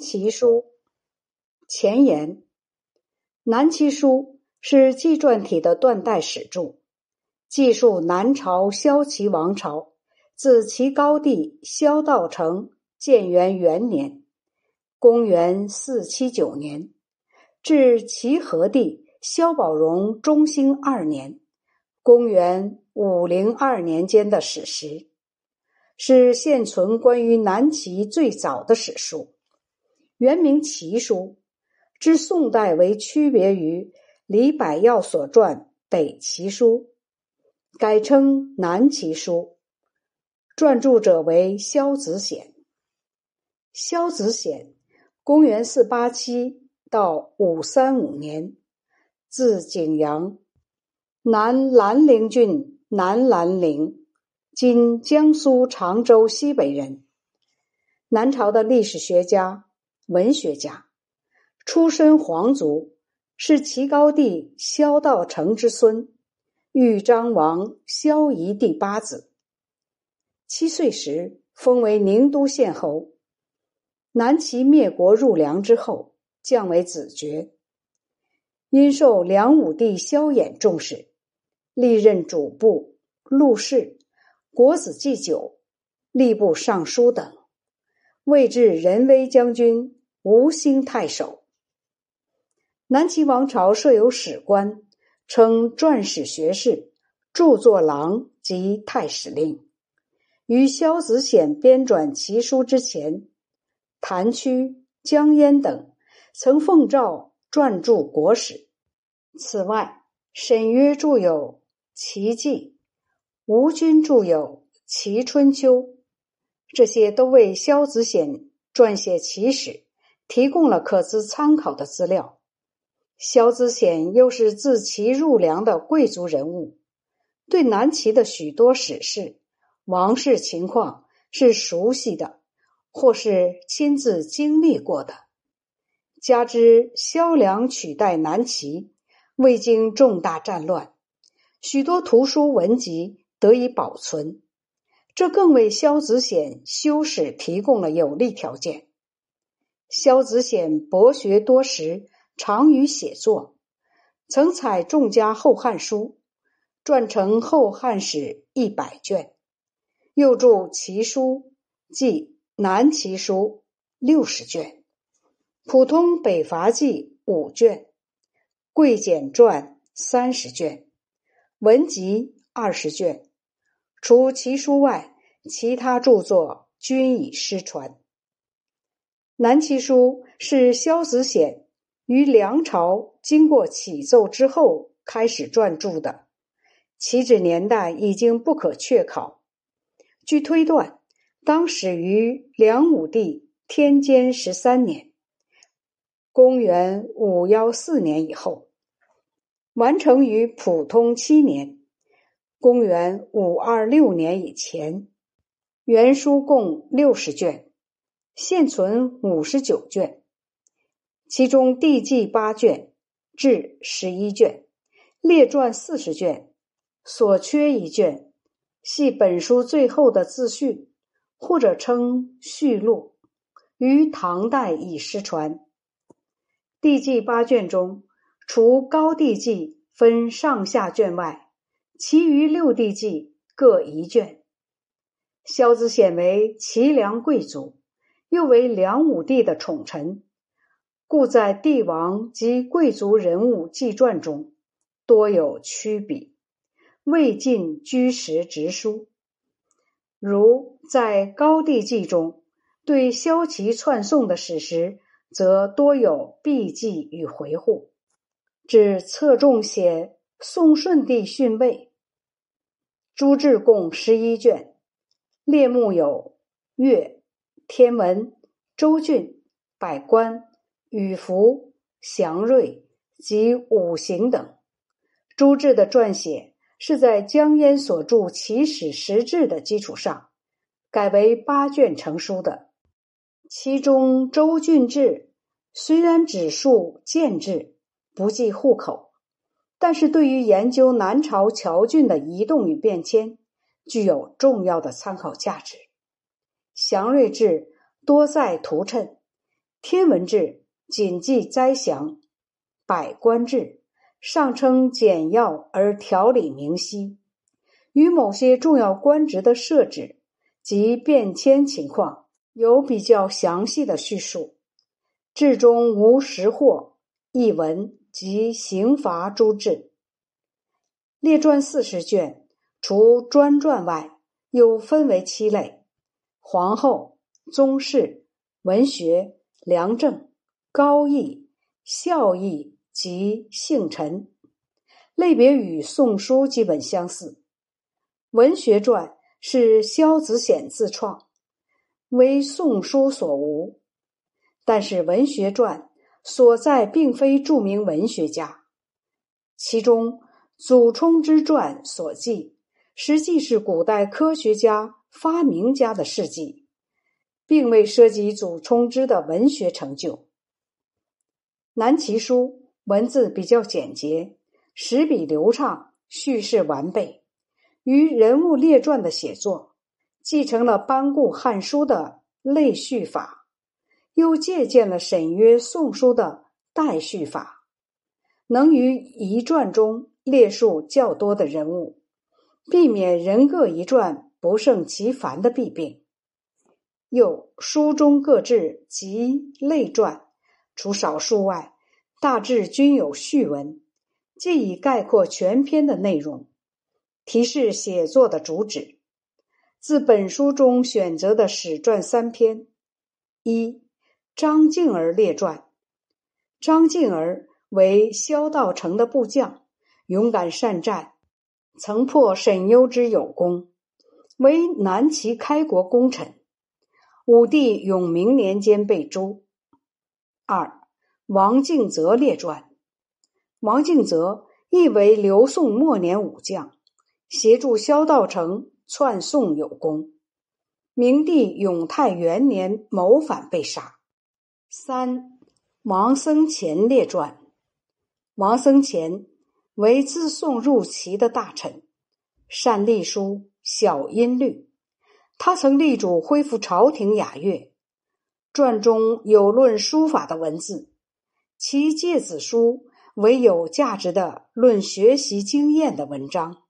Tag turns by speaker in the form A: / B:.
A: 齐书前言，《南齐书》是纪传体的断代史著，记述南朝萧齐王朝自齐高帝萧道成建元元年（公元四七九年）至齐和帝萧宝融中兴二年（公元五零二年）间的史实，是现存关于南齐最早的史书。原名《齐书》，之宋代为区别于李百药所传《北齐书》，改称《南齐书》。撰著者为萧子显。萧子显，公元四八七到五三五年，字景阳，南兰陵郡南兰陵（今江苏常州西北）人，南朝的历史学家。文学家，出身皇族，是齐高帝萧道成之孙，豫章王萧绎第八子。七岁时封为宁都县侯。南齐灭国入梁之后，降为子爵。因受梁武帝萧衍重视，历任主簿、录事、国子祭酒、吏部尚书等，位至仁威将军。吴兴太守，南齐王朝设有史官，称撰史学士、著作郎及太史令。于萧子显编纂奇书之前，谭屈、江淹等曾奉诏撰著国史。此外，沈约著有《齐记》，吴军著有《齐春秋》，这些都为萧子显撰写奇史。提供了可资参考的资料。萧子显又是自齐入梁的贵族人物，对南齐的许多史事、王室情况是熟悉的，或是亲自经历过的。加之萧梁取代南齐，未经重大战乱，许多图书文集得以保存，这更为萧子显修史提供了有利条件。萧子显博学多识，长于写作，曾采众家《后汉书》，撰成《后汉史》一百卷，又著《齐书》即《南齐书》六十卷，《普通北伐记》五卷，《贵简传》三十卷，文集二十卷。除齐书外，其他著作均已失传。南齐书是萧子显于梁朝经过启奏之后开始撰著的，起止年代已经不可确考。据推断，当始于梁武帝天监十三年（公元五幺四年）以后，完成于普通七年（公元五二六年）以前。原书共六十卷。现存五十九卷，其中地记八卷，志十一卷，列传四十卷，所缺一卷，系本书最后的自序，或者称序录，于唐代已失传。地记八卷中，除高帝纪分上下卷外，其余六帝纪各一卷。萧子显为齐梁贵族。又为梁武帝的宠臣，故在帝王及贵族人物纪传中多有曲笔，未尽居实直书。如在高帝纪中，对萧齐篡宋的史实，则多有避忌与回护。只侧重写宋顺帝逊位。朱志共十一卷，列目有月。天文、周郡、百官、羽服、祥瑞及五行等。朱志的撰写是在江淹所著《齐史实志》的基础上，改为八卷成书的。其中《周郡志》虽然只述建制，不计户口，但是对于研究南朝侨郡的移动与变迁，具有重要的参考价值。祥瑞志多在图谶，天文志谨记灾祥，百官志上称简要而条理明晰，与某些重要官职的设置及变迁情况有比较详细的叙述。志中无实货、译文及刑罚诸志。列传四十卷，除专传外，又分为七类：皇后、宗室、文学、良政、高义、孝义及姓臣。类别与《宋书》基本相似。文学传是萧子显自创，为《宋书》所无。但是文学传所在并非著名文学家，其中祖冲之传所记，实际是古代科学家、发明家的事迹，并未涉及祖冲之的文学成就。南齐书文字比较简洁，史笔流畅，叙事完备，与人物列传的写作继承了班固《汉书》的类叙法。又借鉴了沈约《宋书》的代序法，能于一传中列述较多的人物，避免人各一传不胜其烦的弊病。又书中各志及类传，除少数外，大致均有序文，借以概括全篇的内容，提示写作的主旨。自本书中选择的史传三篇，一。张敬儿列传：张敬儿为萧道成的部将，勇敢善战，曾破沈攸之有功，为南齐开国功臣。武帝永明年间被诛。二王敬泽列传：王敬泽亦为刘宋末年武将，协助萧道成篡宋有功。明帝永泰元年谋反被杀。三王僧虔列传：王僧虔为自宋入齐的大臣，善隶书，小音律。他曾力主恢复朝廷雅乐。传中有论书法的文字，其诫子书为有价值的论学习经验的文章。